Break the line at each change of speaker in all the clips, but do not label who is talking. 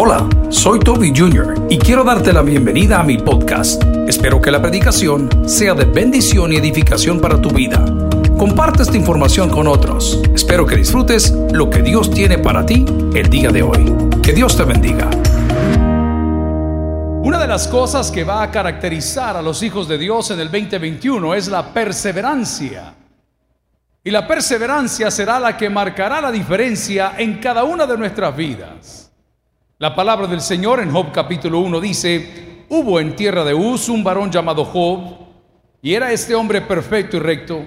Hola, soy Toby Jr. y quiero darte la bienvenida a mi podcast. Espero que la predicación sea de bendición y edificación para tu vida. Comparte esta información con otros. Espero que disfrutes lo que Dios tiene para ti el día de hoy. Que Dios te bendiga.
Una de las cosas que va a caracterizar a los hijos de Dios en el 2021 es la perseverancia. Y la perseverancia será la que marcará la diferencia en cada una de nuestras vidas. La palabra del Señor en Job capítulo 1 dice, hubo en tierra de Uz un varón llamado Job, y era este hombre perfecto y recto,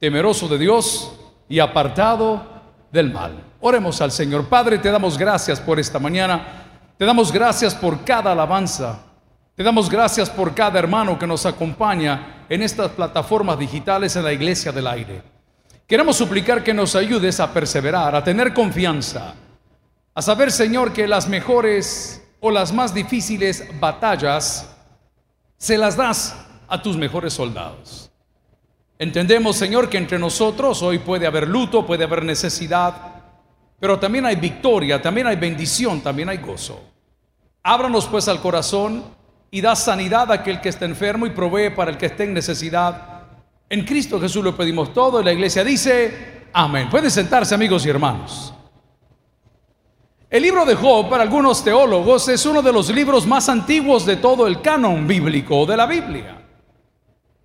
temeroso de Dios y apartado del mal. Oremos al Señor. Padre, te damos gracias por esta mañana. Te damos gracias por cada alabanza. Te damos gracias por cada hermano que nos acompaña en estas plataformas digitales en la iglesia del aire. Queremos suplicar que nos ayudes a perseverar, a tener confianza, a saber, Señor, que las mejores o las más difíciles batallas se las das a tus mejores soldados. Entendemos, Señor, que entre nosotros hoy puede haber luto, puede haber necesidad, pero también hay victoria, también hay bendición, también hay gozo. Ábranos pues al corazón y da sanidad a aquel que está enfermo y provee para el que esté en necesidad. En Cristo Jesús lo pedimos todo y la iglesia dice, amén. Pueden sentarse amigos y hermanos. El libro de Job para algunos teólogos es uno de los libros más antiguos de todo el canon bíblico de la Biblia.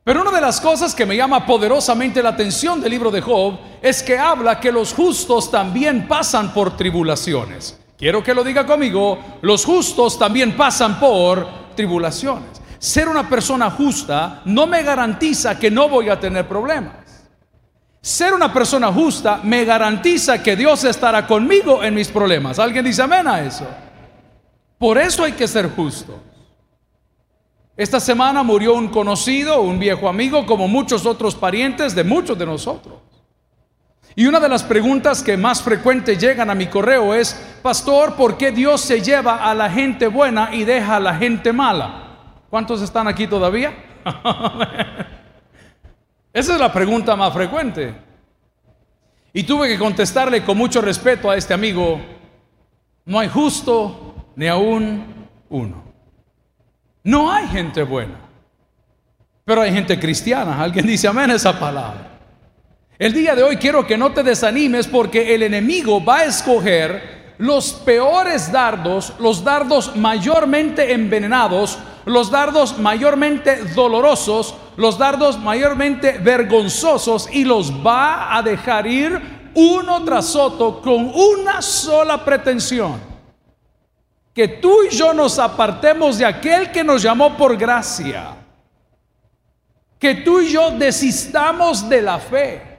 Pero una de las cosas que me llama poderosamente la atención del libro de Job es que habla que los justos también pasan por tribulaciones. Quiero que lo diga conmigo, los justos también pasan por tribulaciones. Ser una persona justa no me garantiza que no voy a tener problemas. Ser una persona justa me garantiza que Dios estará conmigo en mis problemas. ¿Alguien dice amén a eso? Por eso hay que ser justo. Esta semana murió un conocido, un viejo amigo, como muchos otros parientes de muchos de nosotros. Y una de las preguntas que más frecuente llegan a mi correo es, pastor, ¿por qué Dios se lleva a la gente buena y deja a la gente mala? ¿Cuántos están aquí todavía? Esa es la pregunta más frecuente. Y tuve que contestarle con mucho respeto a este amigo, no hay justo ni aún uno. No hay gente buena, pero hay gente cristiana. Alguien dice amén esa palabra. El día de hoy quiero que no te desanimes porque el enemigo va a escoger los peores dardos, los dardos mayormente envenenados, los dardos mayormente dolorosos, los dardos mayormente vergonzosos y los va a dejar ir uno tras otro con una sola pretensión que tú y yo nos apartemos de aquel que nos llamó por gracia. Que tú y yo desistamos de la fe.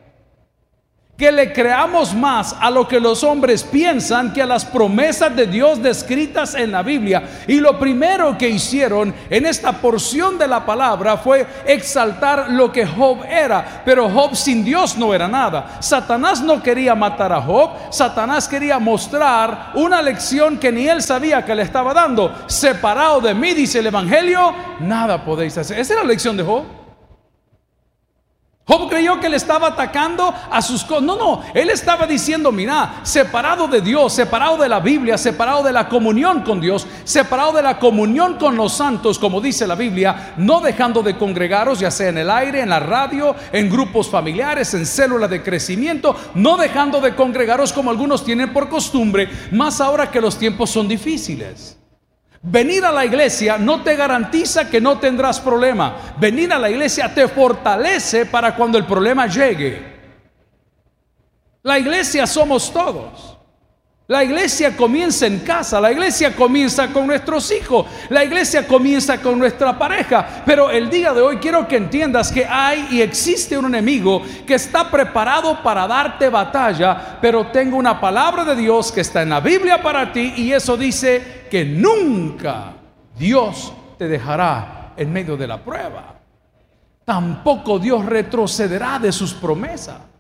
Que le creamos más a lo que los hombres piensan que a las promesas de Dios descritas en la Biblia. Y lo primero que hicieron en esta porción de la palabra fue exaltar lo que Job era. Pero Job sin Dios no era nada. Satanás no quería matar a Job. Satanás quería mostrar una lección que ni él sabía que le estaba dando. Separado de mí, dice el Evangelio, nada podéis hacer. Esa era la lección de Job. Job creyó que le estaba atacando a sus cosas. No, no, él estaba diciendo, mira, separado de Dios, separado de la Biblia, separado de la comunión con Dios, separado de la comunión con los santos, como dice la Biblia, no dejando de congregaros, ya sea en el aire, en la radio, en grupos familiares, en células de crecimiento, no dejando de congregaros como algunos tienen por costumbre, más ahora que los tiempos son difíciles. Venir a la iglesia no te garantiza que no tendrás problema. Venir a la iglesia te fortalece para cuando el problema llegue. La iglesia somos todos. La iglesia comienza en casa, la iglesia comienza con nuestros hijos, la iglesia comienza con nuestra pareja. Pero el día de hoy quiero que entiendas que hay y existe un enemigo que está preparado para darte batalla, pero tengo una palabra de Dios que está en la Biblia para ti y eso dice que nunca Dios te dejará en medio de la prueba. Tampoco Dios retrocederá de sus promesas.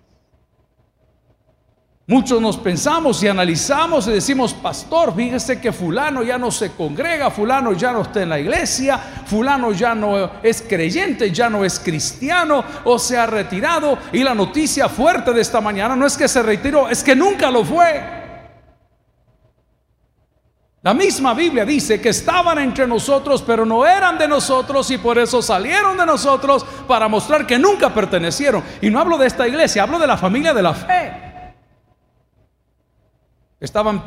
Muchos nos pensamos y analizamos y decimos, pastor, fíjese que fulano ya no se congrega, fulano ya no está en la iglesia, fulano ya no es creyente, ya no es cristiano o se ha retirado. Y la noticia fuerte de esta mañana no es que se retiró, es que nunca lo fue. La misma Biblia dice que estaban entre nosotros, pero no eran de nosotros y por eso salieron de nosotros para mostrar que nunca pertenecieron. Y no hablo de esta iglesia, hablo de la familia de la fe. Estaban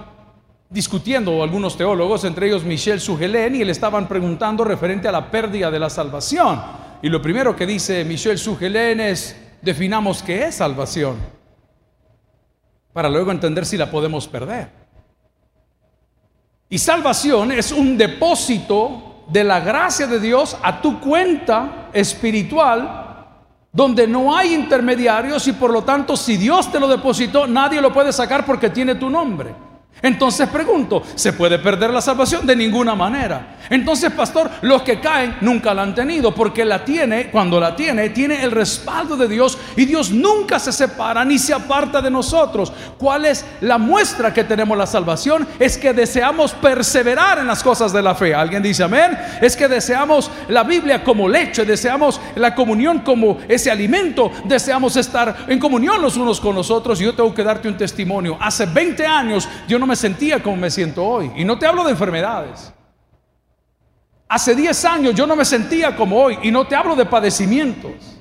discutiendo algunos teólogos, entre ellos Michel Sugelén, y le estaban preguntando referente a la pérdida de la salvación. Y lo primero que dice Michel Sugelén es, definamos qué es salvación, para luego entender si la podemos perder. Y salvación es un depósito de la gracia de Dios a tu cuenta espiritual, donde no hay intermediarios y por lo tanto si Dios te lo depositó, nadie lo puede sacar porque tiene tu nombre. Entonces pregunto, ¿se puede perder la salvación? De ninguna manera. Entonces, pastor, los que caen nunca la han tenido, porque la tiene, cuando la tiene, tiene el respaldo de Dios y Dios nunca se separa ni se aparta de nosotros. ¿Cuál es la muestra que tenemos la salvación? Es que deseamos perseverar en las cosas de la fe. ¿Alguien dice amén? Es que deseamos la Biblia como leche, deseamos la comunión como ese alimento, deseamos estar en comunión los unos con los otros. Y yo tengo que darte un testimonio. Hace 20 años yo no me sentía como me siento hoy. Y no te hablo de enfermedades. Hace 10 años yo no me sentía como hoy. Y no te hablo de padecimientos.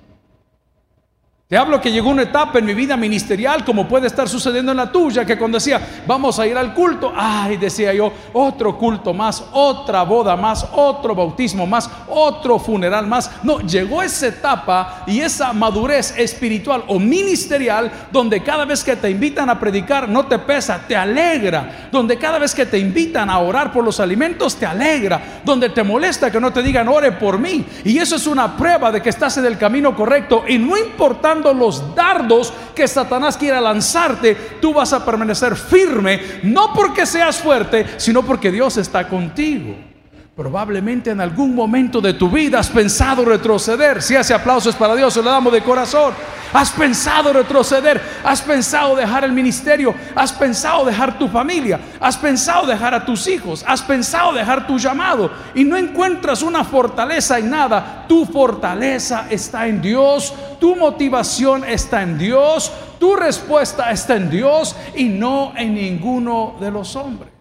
Te hablo que llegó una etapa en mi vida ministerial, como puede estar sucediendo en la tuya, que cuando decía, vamos a ir al culto, ay, decía yo, otro culto más, otra boda más, otro bautismo más, otro funeral más. No, llegó esa etapa y esa madurez espiritual o ministerial, donde cada vez que te invitan a predicar, no te pesa, te alegra. Donde cada vez que te invitan a orar por los alimentos, te alegra. Donde te molesta que no te digan, ore por mí. Y eso es una prueba de que estás en el camino correcto. Y no importa los dardos que Satanás quiera lanzarte, tú vas a permanecer firme, no porque seas fuerte, sino porque Dios está contigo. Probablemente en algún momento de tu vida has pensado retroceder. Si hace aplausos para Dios, se lo damos de corazón. Has pensado retroceder, has pensado dejar el ministerio, has pensado dejar tu familia, has pensado dejar a tus hijos, has pensado dejar tu llamado y no encuentras una fortaleza en nada. Tu fortaleza está en Dios, tu motivación está en Dios, tu respuesta está en Dios y no en ninguno de los hombres.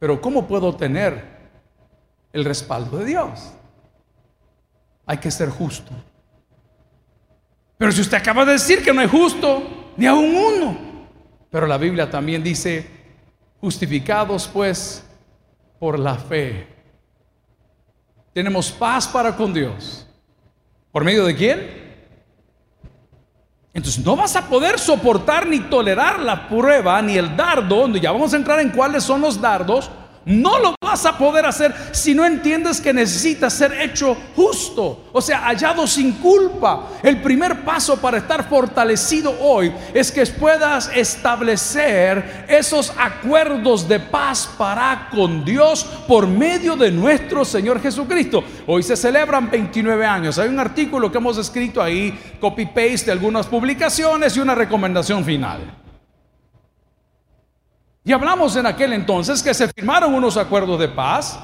Pero ¿cómo puedo tener el respaldo de Dios? Hay que ser justo. Pero si usted acaba de decir que no es justo, ni aún uno. Pero la Biblia también dice, justificados pues por la fe. Tenemos paz para con Dios. ¿Por medio de quién? Entonces no vas a poder soportar ni tolerar la prueba ni el dardo, donde ya vamos a entrar en cuáles son los dardos, no lo vas a poder hacer si no entiendes que necesitas ser hecho justo, o sea, hallado sin culpa. El primer paso para estar fortalecido hoy es que puedas establecer esos acuerdos de paz para con Dios por medio de nuestro Señor Jesucristo. Hoy se celebran 29 años. Hay un artículo que hemos escrito ahí, copy-paste de algunas publicaciones y una recomendación final. Y hablamos en aquel entonces que se firmaron unos acuerdos de paz,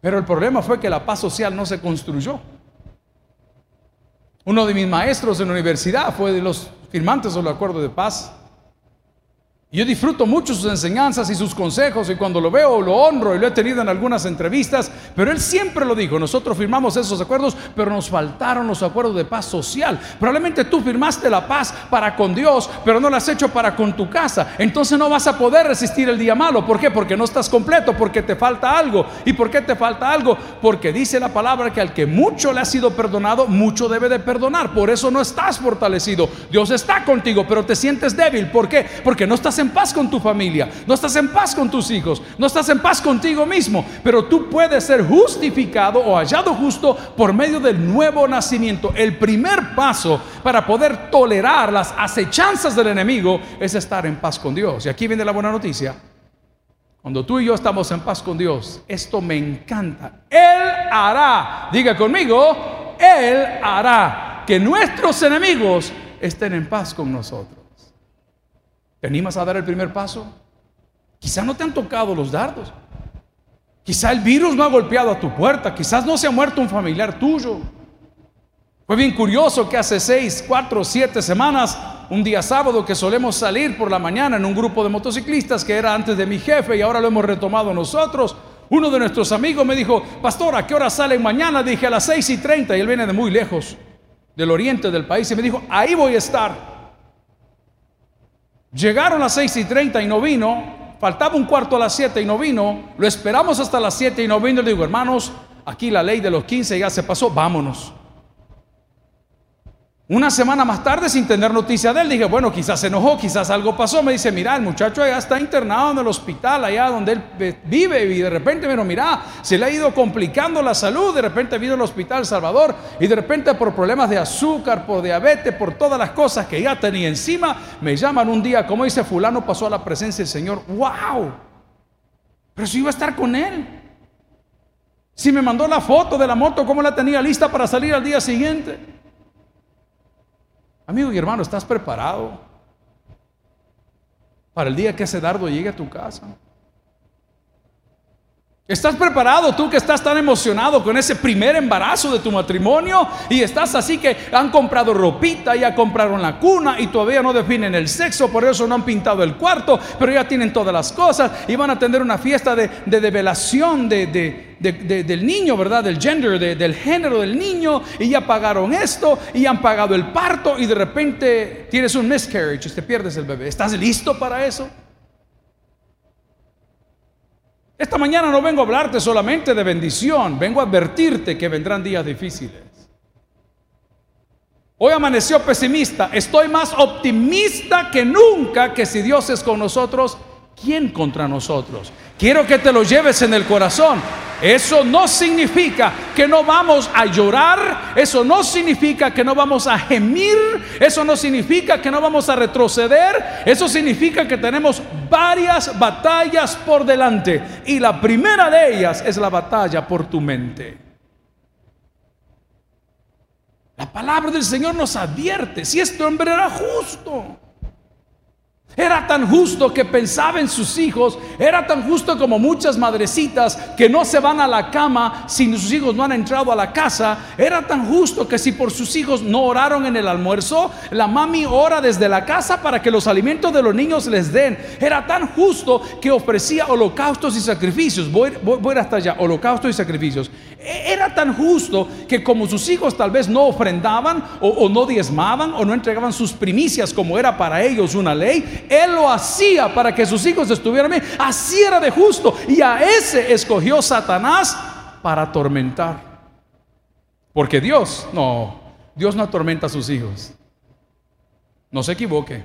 pero el problema fue que la paz social no se construyó. Uno de mis maestros en la universidad fue de los firmantes del acuerdo de paz. Yo disfruto mucho sus enseñanzas y sus consejos y cuando lo veo lo honro y lo he tenido en algunas entrevistas, pero él siempre lo dijo, nosotros firmamos esos acuerdos, pero nos faltaron los acuerdos de paz social. Probablemente tú firmaste la paz para con Dios, pero no la has hecho para con tu casa. Entonces no vas a poder resistir el día malo. ¿Por qué? Porque no estás completo, porque te falta algo. ¿Y por qué te falta algo? Porque dice la palabra que al que mucho le ha sido perdonado, mucho debe de perdonar. Por eso no estás fortalecido. Dios está contigo, pero te sientes débil. ¿Por qué? Porque no estás en paz con tu familia, no estás en paz con tus hijos, no estás en paz contigo mismo, pero tú puedes ser justificado o hallado justo por medio del nuevo nacimiento. El primer paso para poder tolerar las acechanzas del enemigo es estar en paz con Dios. Y aquí viene la buena noticia. Cuando tú y yo estamos en paz con Dios, esto me encanta. Él hará, diga conmigo, Él hará que nuestros enemigos estén en paz con nosotros. ¿Te animas a dar el primer paso? Quizá no te han tocado los dardos. Quizá el virus no ha golpeado a tu puerta. Quizás no se ha muerto un familiar tuyo. Fue bien curioso que hace seis, cuatro, siete semanas un día sábado que solemos salir por la mañana en un grupo de motociclistas que era antes de mi jefe y ahora lo hemos retomado nosotros. Uno de nuestros amigos me dijo, pastor, ¿a qué hora salen mañana? Dije a las 6 y 30 y él viene de muy lejos, del oriente del país, y me dijo, ahí voy a estar. Llegaron las 6 y 30 y no vino, faltaba un cuarto a las 7 y no vino, lo esperamos hasta las 7 y no vino, le digo, hermanos, aquí la ley de los 15 ya se pasó, vámonos. Una semana más tarde, sin tener noticia de él, dije, bueno, quizás se enojó, quizás algo pasó. Me dice, mira, el muchacho allá está internado en el hospital, allá donde él vive, y de repente, pero mira, se le ha ido complicando la salud. De repente vino al hospital Salvador, y de repente, por problemas de azúcar, por diabetes, por todas las cosas que ya tenía encima, me llaman un día, como dice Fulano, pasó a la presencia del Señor. ¡Wow! Pero si iba a estar con él. Si me mandó la foto de la moto, ¿cómo la tenía lista para salir al día siguiente? Amigo y hermano, ¿estás preparado para el día que ese dardo llegue a tu casa? ¿Estás preparado tú que estás tan emocionado con ese primer embarazo de tu matrimonio? Y estás así que han comprado ropita, ya compraron la cuna y todavía no definen el sexo, por eso no han pintado el cuarto, pero ya tienen todas las cosas y van a tener una fiesta de, de develación de, del niño, ¿verdad? Del gender, del género del niño, y ya pagaron esto, y han pagado el parto, y de repente tienes un miscarriage y te pierdes el bebé. ¿Estás listo para eso? Esta mañana no vengo a hablarte solamente de bendición, vengo a advertirte que vendrán días difíciles. Hoy amaneció pesimista, estoy más optimista que nunca que si Dios es con nosotros, ¿quién contra nosotros? Quiero que te lo lleves en el corazón. Eso no significa que no vamos a llorar, eso no significa que no vamos a gemir, eso no significa que no vamos a retroceder, eso significa que tenemos varias batallas por delante y la primera de ellas es la batalla por tu mente. La palabra del Señor nos advierte, si este hombre era justo, era tan justo que pensaba en sus hijos, era tan justo como muchas madrecitas que no se van a la cama si sus hijos no han entrado a la casa, era tan justo que si por sus hijos no oraron en el almuerzo, la mami ora desde la casa para que los alimentos de los niños les den. Era tan justo que ofrecía holocaustos y sacrificios. Voy, hasta allá, holocaustos y sacrificios. E, era tan justo que como sus hijos tal vez no ofrendaban o, no diezmaban o no entregaban sus primicias como era para ellos una ley, él lo hacía para que sus hijos estuvieran bien. Así era de justo. Y a ese escogió Satanás para atormentar. Porque Dios, no, Dios no atormenta a sus hijos. No se equivoque.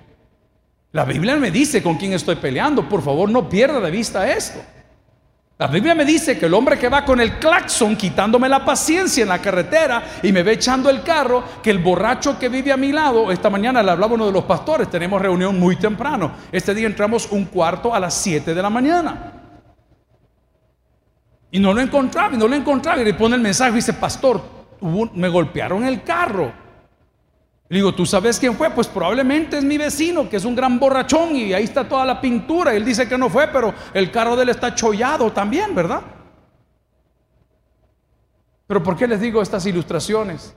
La Biblia me dice con quién estoy peleando. Por favor, no pierda de vista esto. La Biblia me dice que el hombre que va con el claxon quitándome la paciencia en la carretera y me ve echando el carro, que el borracho que vive a mi lado, esta mañana le hablaba uno de los pastores, tenemos reunión muy temprano. Este día entramos un cuarto a las 7 de la mañana. Y no lo encontraba, y no lo encontraba. Y le pone el mensaje y dice, pastor, me golpearon el carro. Le digo, ¿tú sabes quién fue? Pues probablemente es mi vecino, que es un gran borrachón y ahí está toda la pintura. Él dice que no fue, pero el carro de él está chollado también, ¿verdad? Pero ¿por qué les digo estas ilustraciones?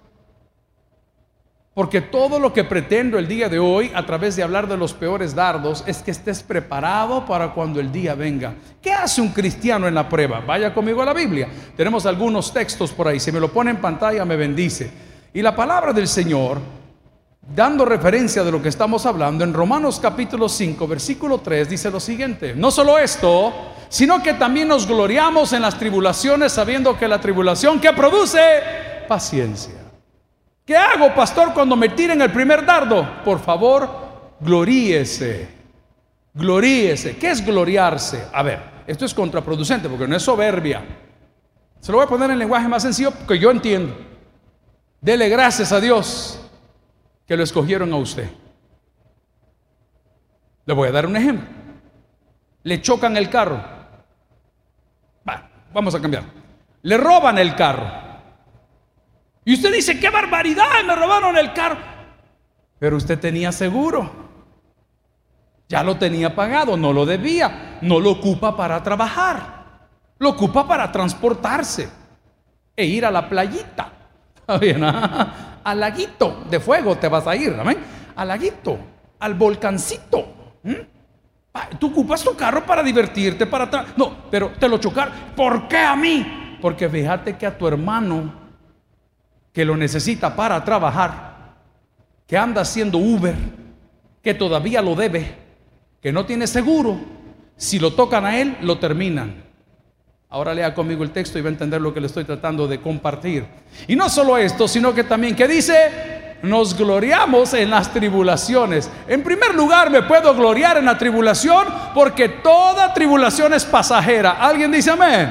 Porque todo lo que pretendo el día de hoy, a través de hablar de los peores dardos, es que estés preparado para cuando el día venga. ¿Qué hace un cristiano en la prueba? Vaya conmigo a la Biblia. Tenemos algunos textos por ahí. Si me lo pone en pantalla, me bendice. Y la palabra del Señor dando referencia de lo que estamos hablando, en Romanos capítulo 5, versículo 3 dice lo siguiente, no solo esto, sino que también nos gloriamos en las tribulaciones sabiendo que la tribulación que produce paciencia. ¿Qué hago, pastor, cuando me tiren el primer dardo? Por favor, gloríese. Gloríese. ¿Qué es gloriarse? A ver, esto es contraproducente porque no es soberbia. Se lo voy a poner en lenguaje más sencillo que yo entiendo. Dele gracias a Dios que lo escogieron a usted. Le voy a dar un ejemplo. Le chocan el carro. vamos a cambiar. Le roban el carro. Y usted dice, qué barbaridad, me robaron el carro. Pero usted tenía seguro. Ya lo tenía pagado, no lo debía. No lo ocupa para trabajar. Lo ocupa para transportarse e ir a la playita. ¿Está bien? Ah? Al laguito de fuego te vas a ir, amén. Al laguito. al volcancito. Tú ocupas tu carro para divertirte, para. No, pero te lo chocar. ¿Por qué a mí? Porque fíjate que a tu hermano que lo necesita para trabajar, que anda haciendo Uber, que todavía lo debe, que no tiene seguro, si lo tocan a él, lo terminan. Ahora lea conmigo el texto y va a entender lo que le estoy tratando de compartir. Y no solo esto, sino que también que dice, nos gloriamos en las tribulaciones. En primer lugar, me puedo gloriar en la tribulación porque toda tribulación es pasajera. ¿Alguien dice amén?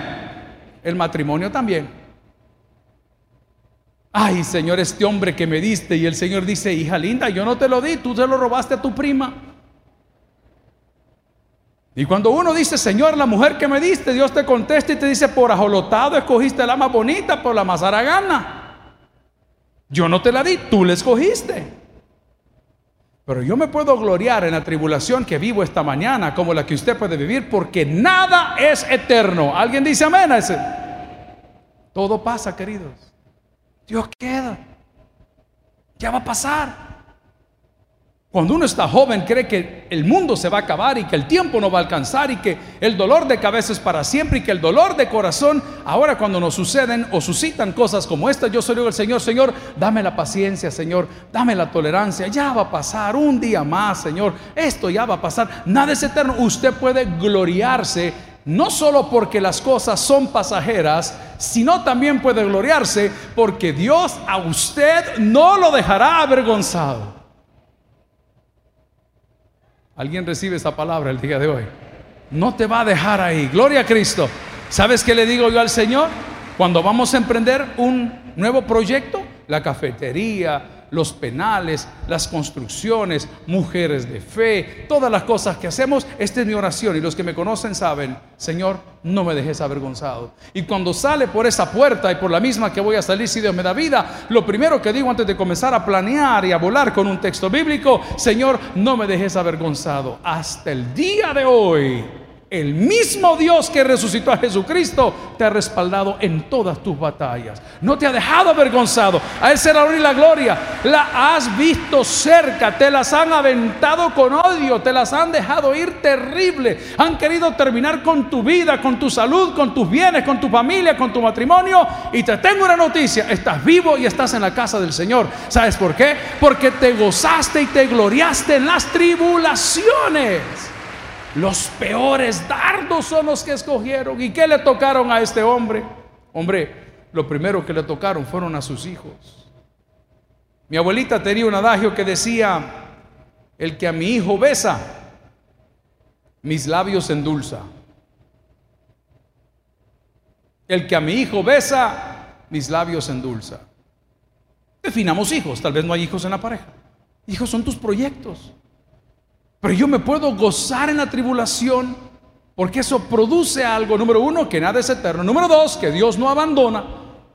El matrimonio también. Ay, Señor, este hombre que me diste y el Señor dice, hija linda, yo no te lo di, tú se lo robaste a tu prima. Y cuando uno dice, Señor, la mujer que me diste, Dios te contesta y te dice, por ajolotado escogiste la más bonita, por la más aragana. Yo no te la di, tú la escogiste. Pero yo me puedo gloriar en la tribulación que vivo esta mañana como la que usted puede vivir porque nada es eterno. ¿Alguien dice amén? Todo pasa, queridos. Dios queda. Ya va a pasar. Cuando uno está joven cree que el mundo se va a acabar y que el tiempo no va a alcanzar y que el dolor de cabeza es para siempre y que el dolor de corazón, ahora cuando nos suceden o suscitan cosas como esta, yo soy el Señor, Señor, dame la paciencia, Señor, dame la tolerancia, ya va a pasar un día más, Señor, esto ya va a pasar, nada es eterno, usted puede gloriarse no solo porque las cosas son pasajeras, sino también puede gloriarse porque Dios a usted no lo dejará avergonzado. Alguien recibe esa palabra el día de hoy. No te va a dejar ahí. Gloria a Cristo. ¿Sabes qué le digo yo al Señor? Cuando vamos a emprender un nuevo proyecto, la cafetería, los penales, las construcciones, mujeres de fe, todas las cosas que hacemos. Esta es mi oración y los que me conocen saben, Señor, no me dejes avergonzado. Y cuando sale por esa puerta y por la misma que voy a salir si Dios me da vida, lo primero que digo antes de comenzar a planear y a volar con un texto bíblico, Señor, no me dejes avergonzado. Hasta el día de hoy el mismo Dios que resucitó a Jesucristo te ha respaldado en todas tus batallas. No te ha dejado avergonzado. A Él será la y la gloria. La has visto cerca. Te las han aventado con odio. Te las han dejado ir terrible. Han querido terminar con tu vida, con tu salud, con tus bienes, con tu familia, con tu matrimonio. Y te tengo una noticia. Estás vivo y estás en la casa del Señor. ¿Sabes por qué? Porque te gozaste y te gloriaste en las tribulaciones. Los peores dardos son los que escogieron. ¿Y qué le tocaron a este hombre? Hombre, lo primero que le tocaron fueron a sus hijos. Mi abuelita tenía un adagio que decía, el que a mi hijo besa, mis labios endulza. El que a mi hijo besa, mis labios endulza. Definamos hijos, tal vez no hay hijos en la pareja. Hijos son tus proyectos. Pero yo me puedo gozar en la tribulación porque eso produce algo. Número uno, que nada es eterno. Número dos, que Dios no abandona.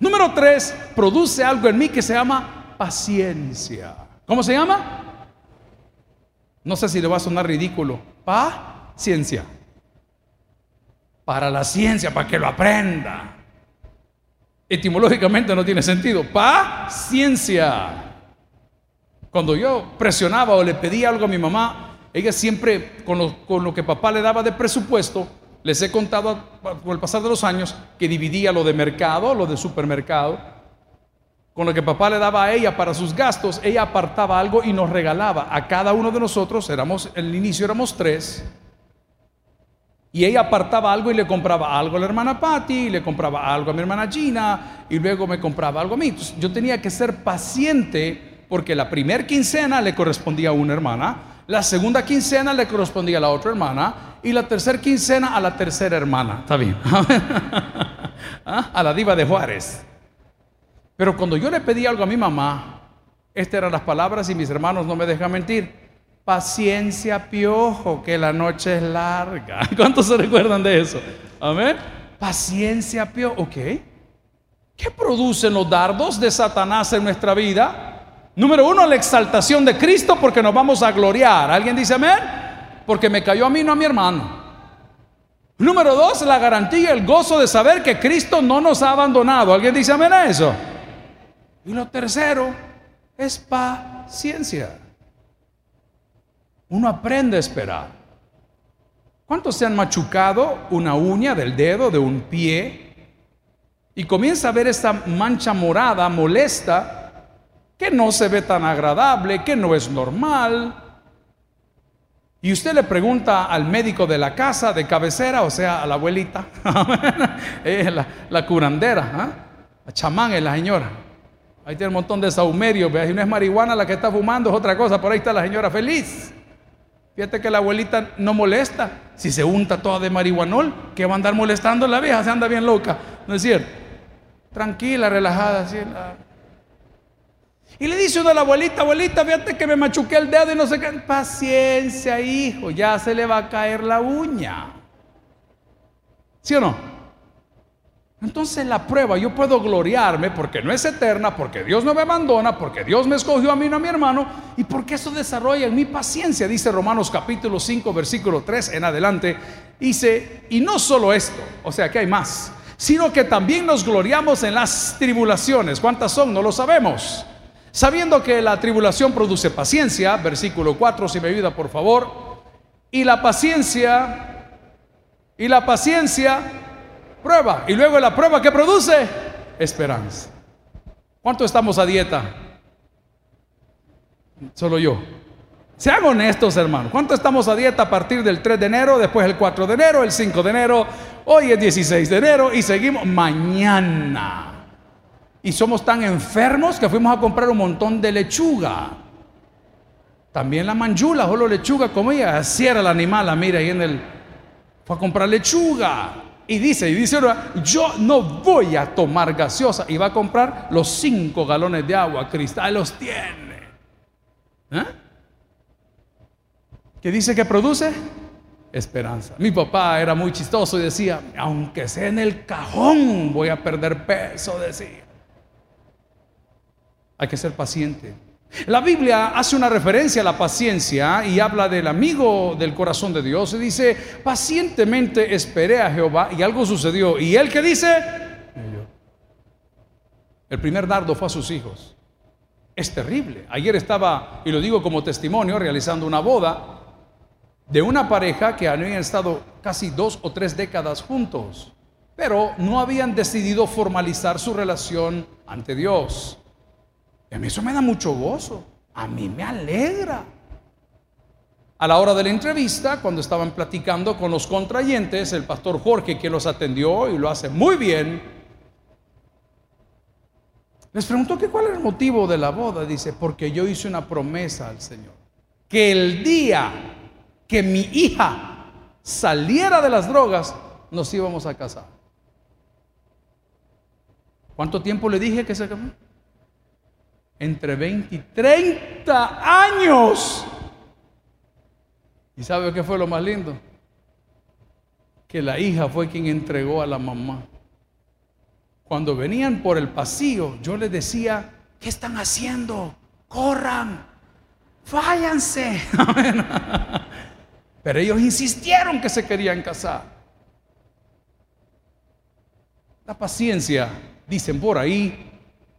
Número tres, produce algo en mí que se llama paciencia. ¿Cómo se llama? No sé si le va a sonar ridículo. Paciencia. Para la ciencia, para que lo aprenda. Etimológicamente no tiene sentido. Paciencia. Cuando yo presionaba o le pedía algo a mi mamá, ella siempre, con lo, que papá le daba de presupuesto, les he contado con el pasar de los años que dividía lo de mercado, lo de supermercado. Con lo que papá le daba a ella para sus gastos, ella apartaba algo y nos regalaba a cada uno de nosotros, éramos, en inicio éramos tres, y ella apartaba algo y le compraba algo a la hermana Patty, le compraba algo a mi hermana Gina, y luego me compraba algo a mí. Entonces, yo tenía que ser paciente porque la primer quincena le correspondía a una hermana, la segunda quincena le correspondía a la otra hermana y la tercera quincena a la tercera hermana. Está bien. ¿Ah? A la diva de Juárez. Pero cuando yo le pedí algo a mi mamá, estas eran las palabras y mis hermanos no me dejan mentir. Paciencia, piojo, que la noche es larga. ¿Cuántos se recuerdan de eso? Amén. Paciencia, piojo. Ok. ¿Qué producen los dardos de Satanás en nuestra vida? Número uno, la exaltación de Cristo porque nos vamos a gloriar. ¿Alguien dice amén? Porque me cayó a mí, no a mi hermano. Número dos, la garantía, el gozo de saber que Cristo no nos ha abandonado. ¿Alguien dice amén a eso? Y lo tercero es paciencia. Uno aprende a esperar. ¿Cuántos se han machucado una uña del dedo de un pie y comienza a ver esta mancha morada molesta que no se ve tan agradable, que no es normal? Y usted le pregunta al médico de la casa de cabecera, o sea, a la abuelita, la, curandera, ¿ah? la chamán es la señora. Ahí tiene un montón de saumerios, si no es marihuana la que está fumando, es otra cosa, por ahí está la señora feliz. Fíjate que la abuelita no molesta. Si se unta toda de marihuanol, que va a andar molestando la vieja, se anda bien loca. ¿No es cierto? Tranquila, relajada, así. Y le dice uno a la abuelita, abuelita, fíjate que me machuqué el dedo y no sé qué. Paciencia, hijo, ya se le va a caer la uña. ¿Sí o no? Entonces la prueba, yo puedo gloriarme porque no es eterna, porque Dios no me abandona, porque Dios me escogió a mí, no a mi hermano, y porque eso desarrolla en mi paciencia, dice Romanos capítulo 5, versículo 3 en adelante. Dice, y no solo esto, o sea que hay más, sino que también nos gloriamos en las tribulaciones. ¿Cuántas son? No lo sabemos. Sabiendo que la tribulación produce paciencia, versículo 4, si me ayuda por favor, y la paciencia, y la paciencia prueba. Y luego la prueba que produce esperanza. ¿Cuánto estamos a dieta? Solo yo. Sean honestos, hermano. ¿Cuánto estamos a dieta a partir del 3 de enero, después el 4 de enero, el 5 de enero, hoy es 16 de enero y seguimos mañana? Y somos tan enfermos que fuimos a comprar un montón de lechuga. También la manjula, solo lechuga comía. Así era el animal, mira ahí en el... Fue a comprar lechuga. Y dice, y dice, yo no voy a tomar gaseosa. Y va a comprar los cinco galones de agua. Cristal los tiene. ¿Eh? ¿Qué dice que produce? Esperanza. Mi papá era muy chistoso y decía, aunque sea en el cajón, voy a perder peso, decía. Hay que ser paciente. La Biblia hace una referencia a la paciencia y habla del amigo del corazón de Dios y dice, pacientemente esperé a Jehová y algo sucedió. ¿Y él que dice? El primer dardo fue a sus hijos. Es terrible. Ayer estaba, y lo digo como testimonio, realizando una boda de una pareja que habían estado casi dos o tres décadas juntos, pero no habían decidido formalizar su relación ante Dios. A mí eso me da mucho gozo. A mí me alegra. A la hora de la entrevista, cuando estaban platicando con los contrayentes, el pastor Jorge, que los atendió y lo hace muy bien, les preguntó que cuál era el motivo de la boda. Dice, porque yo hice una promesa al Señor. Que el día que mi hija saliera de las drogas, nos íbamos a casar. ¿Cuánto tiempo le dije que se casó? Entre 20 y 30 años. ¿Y sabe qué fue lo más lindo? Que la hija fue quien entregó a la mamá. Cuando venían por el pasillo, yo les decía, ¿qué están haciendo? Corran, váyanse. Pero ellos insistieron que se querían casar. La paciencia, dicen por ahí,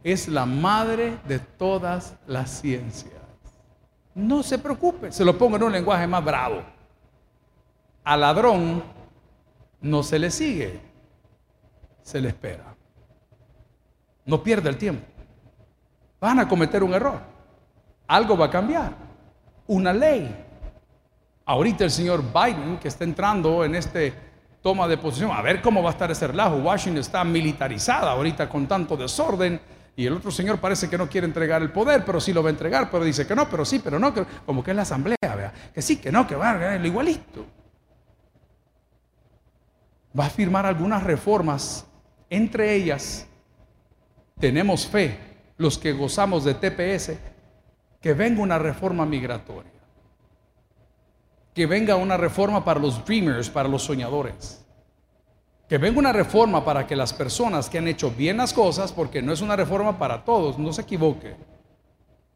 es la madre de todas las ciencias. No se preocupe, se lo pongo en un lenguaje más bravo. Al ladrón no se le sigue, se le espera. No pierda el tiempo. Van a cometer un error. Algo va a cambiar. Una ley. Ahorita el señor Biden, que está entrando en este toma de posición, a ver cómo va a estar ese relajo. Washington está militarizada ahorita con tanto desorden y el otro señor parece que no quiere entregar el poder, pero sí lo va a entregar, pero dice que no, pero sí, pero no, como que es la asamblea, ¿vea? que sí, que no, que va a igualito. Va a firmar algunas reformas, entre ellas tenemos fe, los que gozamos de TPS, que venga una reforma migratoria, que venga una reforma para los dreamers, para los soñadores que venga una reforma para que las personas que han hecho bien las cosas, porque no es una reforma para todos, no se equivoque.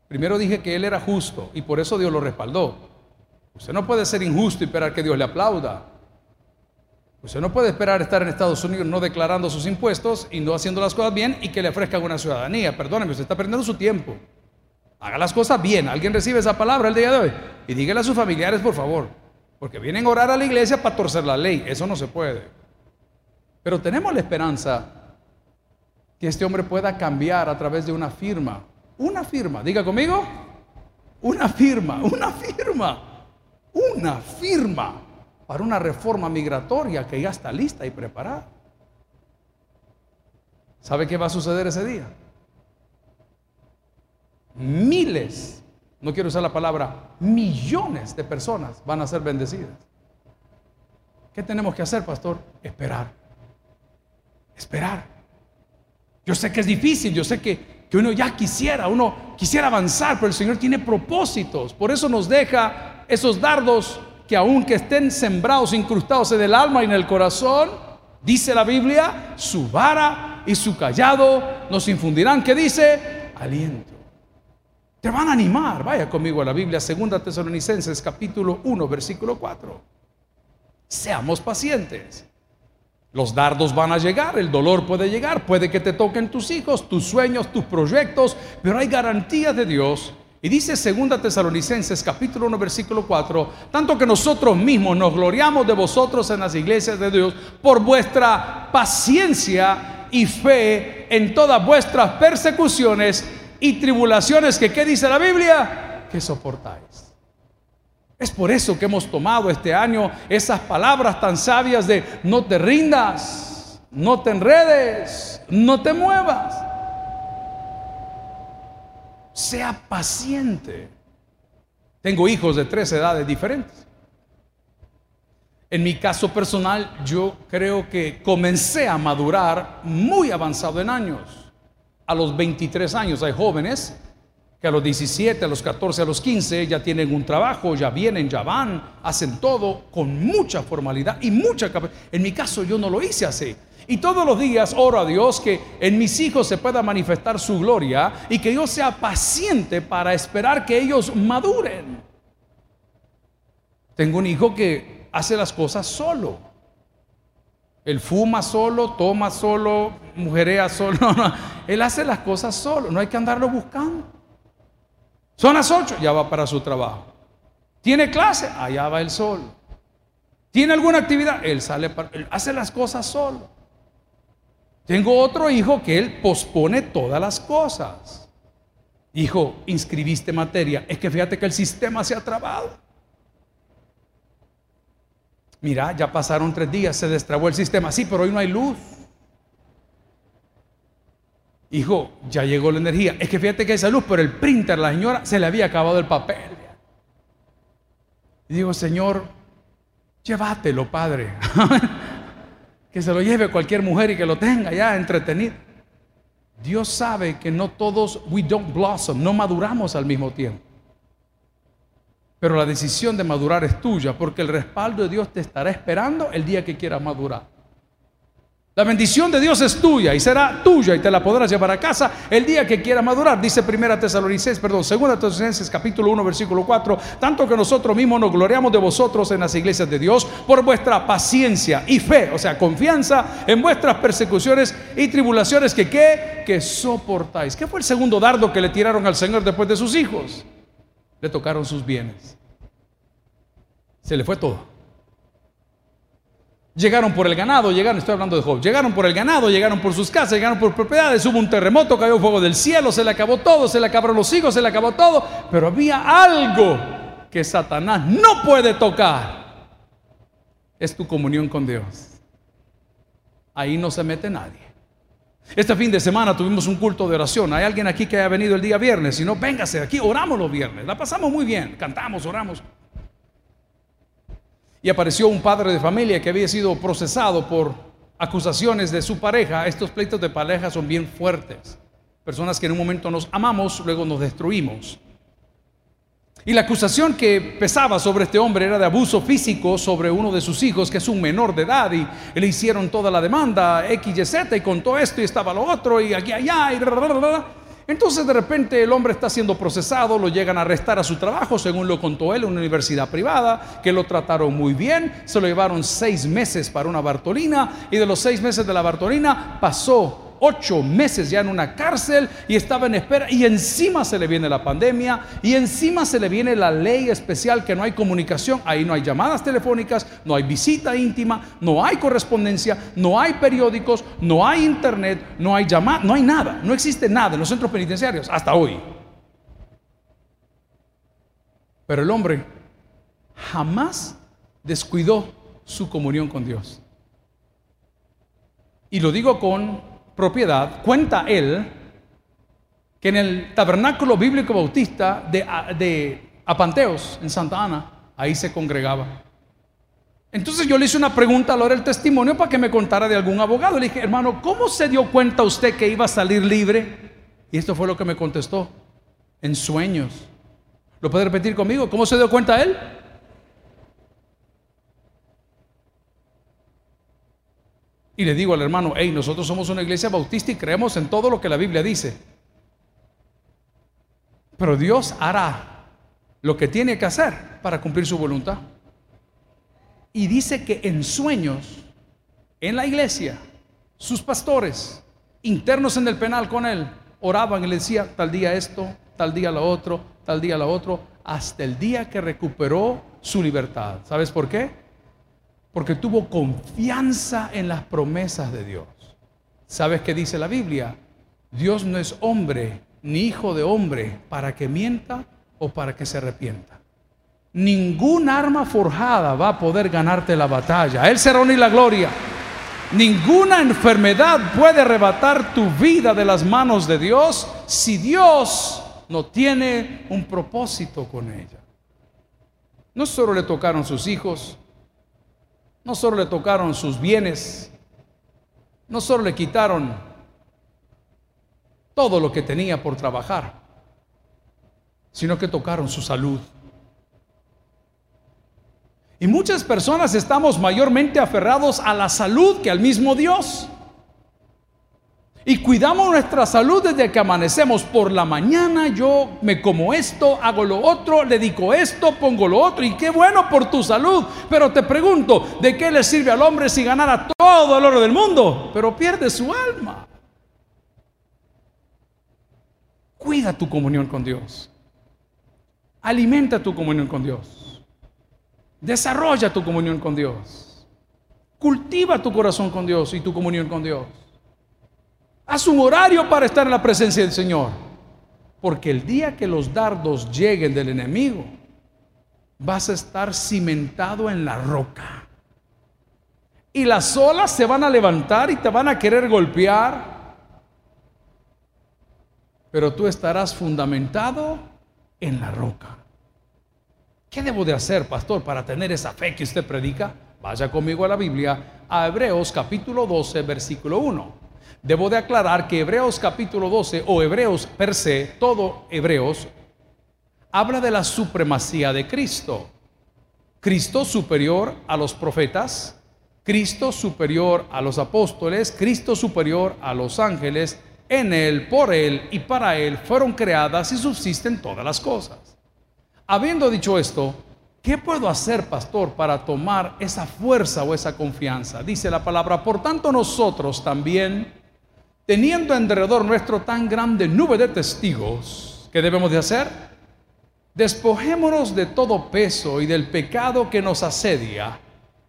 Primero dije que él era justo y por eso Dios lo respaldó. Usted no puede ser injusto y esperar que Dios le aplauda. Usted no puede esperar estar en Estados Unidos no declarando sus impuestos y no haciendo las cosas bien y que le ofrezcan una ciudadanía. Perdóneme, usted está perdiendo su tiempo. Haga las cosas bien. ¿Alguien recibe esa palabra el día de hoy? Y dígale a sus familiares, por favor. Porque vienen a orar a la iglesia para torcer la ley. Eso no se puede. Pero tenemos la esperanza que este hombre pueda cambiar a través de una firma. Una firma. Diga conmigo. Una firma. Una firma. Una firma para una reforma migratoria que ya está lista y preparada. ¿Sabe qué va a suceder ese día? miles, no quiero usar la palabra, millones de personas van a ser bendecidas. ¿Qué tenemos que hacer, pastor? Esperar. Esperar. Yo sé que es difícil, yo sé que, que uno ya quisiera, uno quisiera avanzar, pero el Señor tiene propósitos. Por eso nos deja esos dardos que aunque estén sembrados, incrustados en el alma y en el corazón, dice la Biblia, su vara y su callado nos infundirán, ¿qué dice? Aliento. Te van a animar. Vaya conmigo a la Biblia, Segunda Tesalonicenses capítulo 1, versículo 4. Seamos pacientes. Los dardos van a llegar, el dolor puede llegar, puede que te toquen tus hijos, tus sueños, tus proyectos, pero hay garantías de Dios. Y dice Segunda Tesalonicenses capítulo 1 versículo 4, tanto que nosotros mismos nos gloriamos de vosotros en las iglesias de Dios por vuestra paciencia y fe en todas vuestras persecuciones y tribulaciones que, ¿qué dice la Biblia? Que soportáis. Es por eso que hemos tomado este año esas palabras tan sabias de no te rindas, no te enredes, no te muevas. Sea paciente. Tengo hijos de tres edades diferentes. En mi caso personal, yo creo que comencé a madurar muy avanzado en años a los 23 años. Hay jóvenes que a los 17, a los 14, a los 15 ya tienen un trabajo, ya vienen, ya van, hacen todo con mucha formalidad y mucha capacidad. En mi caso yo no lo hice así. Y todos los días oro a Dios que en mis hijos se pueda manifestar su gloria y que yo sea paciente para esperar que ellos maduren. Tengo un hijo que hace las cosas solo. Él fuma solo, toma solo, mujerea solo. Él hace las cosas solo, no hay que andarlo buscando. Son las ocho, ya va para su trabajo. ¿Tiene clase? Allá va el sol. ¿Tiene alguna actividad? Él sale para, él hace las cosas solo. Tengo otro hijo que él pospone todas las cosas. Hijo, inscribiste materia. Es que fíjate que el sistema se ha trabado. Mira, ya pasaron tres días, se destrabó el sistema. Sí, pero hoy no hay luz. Hijo, ya llegó la energía. Es que fíjate que esa luz, pero el printer, la señora, se le había acabado el papel. Y digo, Señor, llévatelo, Padre. que se lo lleve cualquier mujer y que lo tenga ya entretenido. Dios sabe que no todos, we don't blossom, no maduramos al mismo tiempo. Pero la decisión de madurar es tuya, porque el respaldo de Dios te estará esperando el día que quieras madurar. La bendición de Dios es tuya y será tuya y te la podrás llevar a casa el día que quieras madurar. Dice Primera Tesalonicenses, perdón, Segunda Tesalonicenses capítulo 1 versículo 4, tanto que nosotros mismos nos gloriamos de vosotros en las iglesias de Dios por vuestra paciencia y fe, o sea, confianza en vuestras persecuciones y tribulaciones que qué, que soportáis. ¿Qué fue el segundo dardo que le tiraron al Señor después de sus hijos? le tocaron sus bienes. Se le fue todo. Llegaron por el ganado, llegaron, estoy hablando de Job, llegaron por el ganado, llegaron por sus casas, llegaron por propiedades, hubo un terremoto, cayó fuego del cielo, se le acabó todo, se le acabaron los hijos, se le acabó todo, pero había algo que Satanás no puede tocar. Es tu comunión con Dios. Ahí no se mete nadie. Este fin de semana tuvimos un culto de oración. Hay alguien aquí que haya venido el día viernes. Si no, véngase aquí. Oramos los viernes. La pasamos muy bien. Cantamos, oramos. Y apareció un padre de familia que había sido procesado por acusaciones de su pareja. Estos pleitos de pareja son bien fuertes. Personas que en un momento nos amamos, luego nos destruimos. Y la acusación que pesaba sobre este hombre era de abuso físico sobre uno de sus hijos, que es un menor de edad, y, le hicieron toda la demanda, X, Y, Z, y contó esto y estaba lo otro, y aquí, allá, y entonces de repente el hombre está siendo procesado, lo llegan a arrestar a su trabajo, según lo contó él, en una universidad privada, que lo trataron muy bien, se lo llevaron seis meses para una Bartolina, y de los seis meses de la Bartolina pasó ocho meses ya en una cárcel y estaba en espera y encima se le viene la pandemia y encima se le viene la ley especial que no hay comunicación, ahí no hay llamadas telefónicas, no hay visita íntima, no hay correspondencia, no hay periódicos, no hay internet, no hay llamada, no hay nada, no existe nada en los centros penitenciarios hasta hoy. Pero el hombre jamás descuidó su comunión con Dios. Y lo digo con propiedad, cuenta él que en el tabernáculo bíblico bautista de, de Apanteos, en Santa Ana, ahí se congregaba. Entonces yo le hice una pregunta a la hora del testimonio para que me contara de algún abogado. Le dije, hermano, ¿cómo se dio cuenta usted que iba a salir libre? Y esto fue lo que me contestó, en sueños. ¿Lo puede repetir conmigo? ¿Cómo se dio cuenta él? Y le digo al hermano, hey, nosotros somos una iglesia bautista y creemos en todo lo que la Biblia dice. Pero Dios hará lo que tiene que hacer para cumplir su voluntad. Y dice que en sueños, en la iglesia, sus pastores, internos en el penal con él, oraban y le decía tal día esto, tal día lo otro, tal día lo otro, hasta el día que recuperó su libertad. ¿Sabes por qué? Porque tuvo confianza en las promesas de Dios. ¿Sabes qué dice la Biblia? Dios no es hombre ni hijo de hombre para que mienta o para que se arrepienta. Ningún arma forjada va a poder ganarte la batalla. Él será y la gloria. Ninguna enfermedad puede arrebatar tu vida de las manos de Dios si Dios no tiene un propósito con ella. No solo le tocaron sus hijos, no solo le tocaron sus bienes, no solo le quitaron todo lo que tenía por trabajar, sino que tocaron su salud. Y muchas personas estamos mayormente aferrados a la salud que al mismo Dios. Y cuidamos nuestra salud desde que amanecemos. Por la mañana yo me como esto, hago lo otro, le dedico esto, pongo lo otro. Y qué bueno por tu salud. Pero te pregunto, ¿de qué le sirve al hombre si ganara todo el oro del mundo, pero pierde su alma? Cuida tu comunión con Dios. Alimenta tu comunión con Dios. Desarrolla tu comunión con Dios. Cultiva tu corazón con Dios y tu comunión con Dios. Haz un horario para estar en la presencia del Señor. Porque el día que los dardos lleguen del enemigo, vas a estar cimentado en la roca. Y las olas se van a levantar y te van a querer golpear. Pero tú estarás fundamentado en la roca. ¿Qué debo de hacer, pastor, para tener esa fe que usted predica? Vaya conmigo a la Biblia, a Hebreos capítulo 12, versículo 1. Debo de aclarar que Hebreos capítulo 12 o Hebreos per se, todo Hebreos, habla de la supremacía de Cristo. Cristo superior a los profetas, Cristo superior a los apóstoles, Cristo superior a los ángeles, en Él, por Él y para Él fueron creadas y subsisten todas las cosas. Habiendo dicho esto, ¿qué puedo hacer, pastor, para tomar esa fuerza o esa confianza? Dice la palabra, por tanto nosotros también teniendo alrededor nuestro tan grande nube de testigos, ¿qué debemos de hacer? Despojémonos de todo peso y del pecado que nos asedia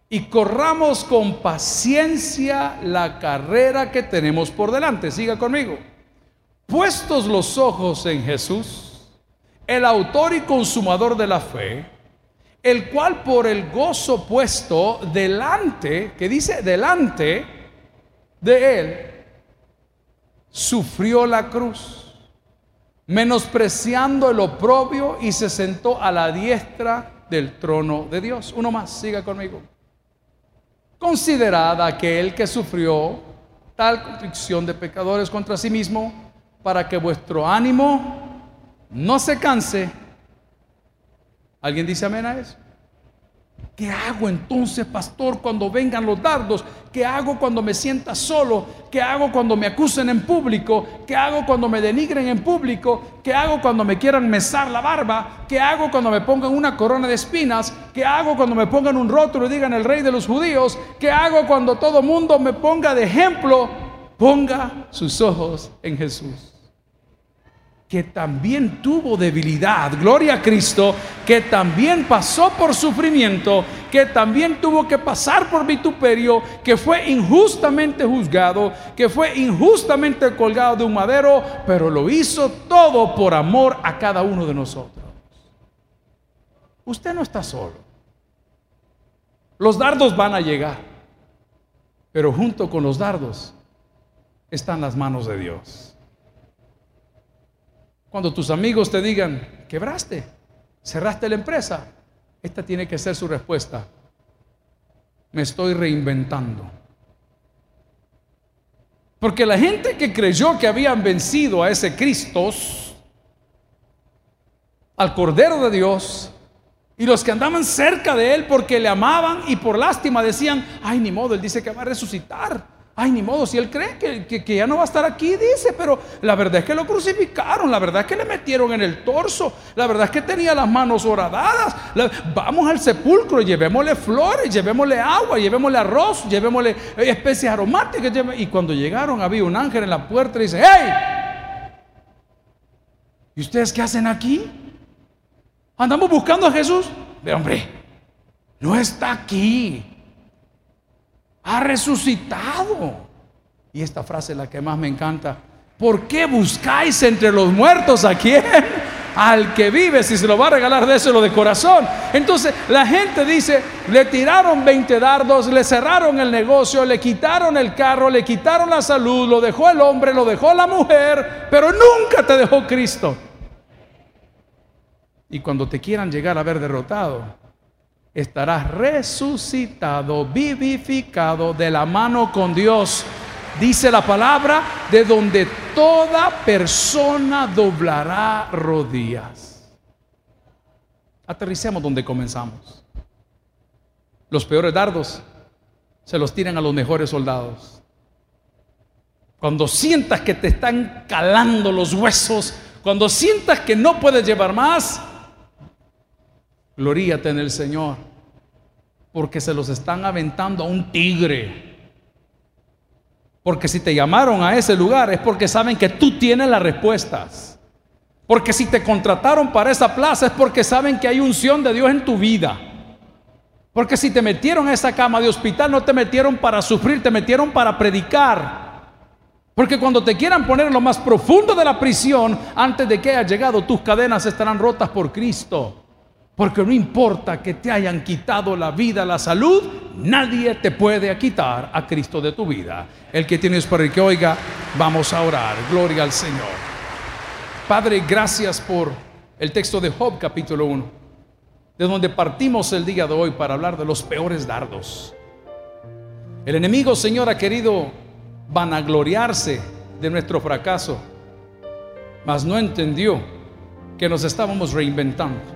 y corramos con paciencia la carrera que tenemos por delante. Siga conmigo. Puestos los ojos en Jesús, el autor y consumador de la fe, el cual por el gozo puesto delante, que dice delante de él, sufrió la cruz, menospreciando el oprobio y se sentó a la diestra del trono de Dios. Uno más, siga conmigo. Considerad aquel que sufrió tal constricción de pecadores contra sí mismo, para que vuestro ánimo no se canse. ¿Alguien dice amén a eso? ¿Qué hago entonces, pastor, cuando vengan los dardos? ¿Qué hago cuando me sienta solo? ¿Qué hago cuando me acusen en público? ¿Qué hago cuando me denigren en público? ¿Qué hago cuando me quieran mesar la barba? ¿Qué hago cuando me pongan una corona de espinas? ¿Qué hago cuando me pongan un rótulo y digan el rey de los judíos? ¿Qué hago cuando todo mundo me ponga de ejemplo? ponga sus ojos en Jesús que también tuvo debilidad, gloria a Cristo, que también pasó por sufrimiento, que también tuvo que pasar por vituperio, que fue injustamente juzgado, que fue injustamente colgado de un madero, pero lo hizo todo por amor a cada uno de nosotros. Usted no está solo. Los dardos van a llegar, pero junto con los dardos están las manos de Dios. Cuando tus amigos te digan, quebraste, cerraste la empresa, esta tiene que ser su respuesta. Me estoy reinventando. Porque la gente que creyó que habían vencido a ese Cristo, al Cordero de Dios, y los que andaban cerca de él porque le amaban y por lástima decían, ay, ni modo, él dice que va a resucitar. Ay, ni modo, si él cree que, ya no va a estar aquí, dice, pero la verdad es que lo crucificaron, la verdad es que le metieron en el torso, la verdad es que tenía las manos horadadas. vamos al sepulcro, llevémosle flores, llevémosle agua, llevémosle arroz, llevémosle especies aromáticas. Y cuando llegaron había un ángel en la puerta y dice, ¡Hey! ¿Y ustedes qué hacen aquí? ¿Andamos buscando a Jesús? De hombre, no está aquí ha resucitado. Y esta frase es la que más me encanta. ¿Por qué buscáis entre los muertos a quién? Al que vive, si se lo va a regalar, déselo de corazón. Entonces la gente dice, le tiraron 20 dardos, le cerraron el negocio, le quitaron el carro, le quitaron la salud, lo dejó el hombre, lo dejó la mujer, pero nunca te dejó Cristo. Y cuando te quieran llegar a ver derrotado, estarás resucitado, vivificado de la mano con Dios. Dice la palabra, de donde toda persona doblará rodillas. Aterricemos donde comenzamos. Los peores dardos se los tiran a los mejores soldados. Cuando sientas que te están calando los huesos, cuando sientas que no puedes llevar más, Gloríate en el Señor, porque se los están aventando a un tigre. Porque si te llamaron a ese lugar es porque saben que tú tienes las respuestas. Porque si te contrataron para esa plaza es porque saben que hay unción de Dios en tu vida. Porque si te metieron a esa cama de hospital no te metieron para sufrir, te metieron para predicar. Porque cuando te quieran poner en lo más profundo de la prisión, antes de que haya llegado, tus cadenas estarán rotas por Cristo. Porque no importa que te hayan quitado la vida, la salud, nadie te puede quitar a Cristo de tu vida. El que tienes para el que oiga, vamos a orar. Gloria al Señor. Padre, gracias por el texto de Job capítulo 1, de donde partimos el día de hoy para hablar de los peores dardos. El enemigo, Señor, ha querido vanagloriarse de nuestro fracaso, mas no entendió que nos estábamos reinventando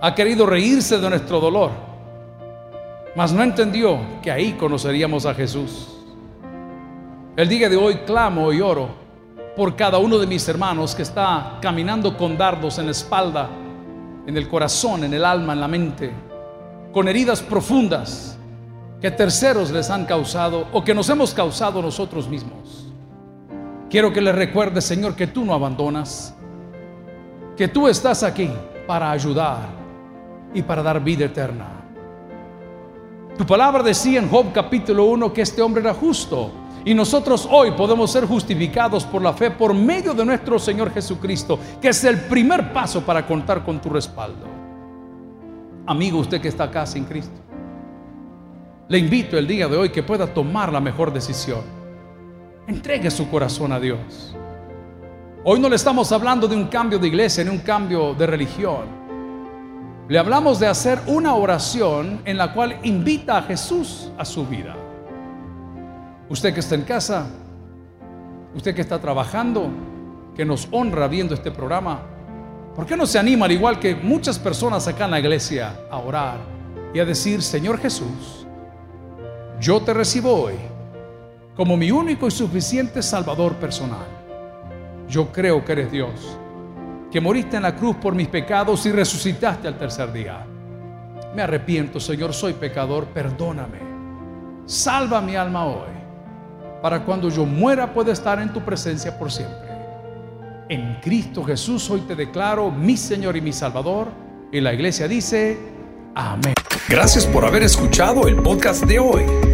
ha querido reírse de nuestro dolor, mas no entendió que ahí conoceríamos a Jesús. El día de hoy clamo y oro por cada uno de mis hermanos que está caminando con dardos en la espalda, en el corazón, en el alma, en la mente, con heridas profundas que terceros les han causado o que nos hemos causado nosotros mismos. Quiero que les recuerde, Señor, que tú no abandonas, que tú estás aquí para ayudar, y para dar vida eterna. Tu palabra decía en Job capítulo 1 que este hombre era justo y nosotros hoy podemos ser justificados por la fe por medio de nuestro Señor Jesucristo, que es el primer paso para contar con tu respaldo. Amigo, usted que está acá sin Cristo, le invito el día de hoy que pueda tomar la mejor decisión. Entregue su corazón a Dios. Hoy no le estamos hablando de un cambio de iglesia ni un cambio de religión. Le hablamos de hacer una oración en la cual invita a Jesús a su vida. Usted que está en casa, usted que está trabajando, que nos honra viendo este programa, ¿por qué no se anima al igual que muchas personas acá en la iglesia a orar y a decir, Señor Jesús, yo te recibo hoy como mi único y suficiente Salvador personal? Yo creo que eres Dios que moriste en la cruz por mis pecados y resucitaste al tercer día. Me arrepiento, Señor, soy pecador, perdóname. Salva mi alma hoy. para cuando yo muera pueda estar en tu presencia por siempre. En Cristo Jesús hoy te declaro mi Señor y mi Salvador. Y la iglesia dice, amén.
Gracias por haber escuchado el podcast de hoy.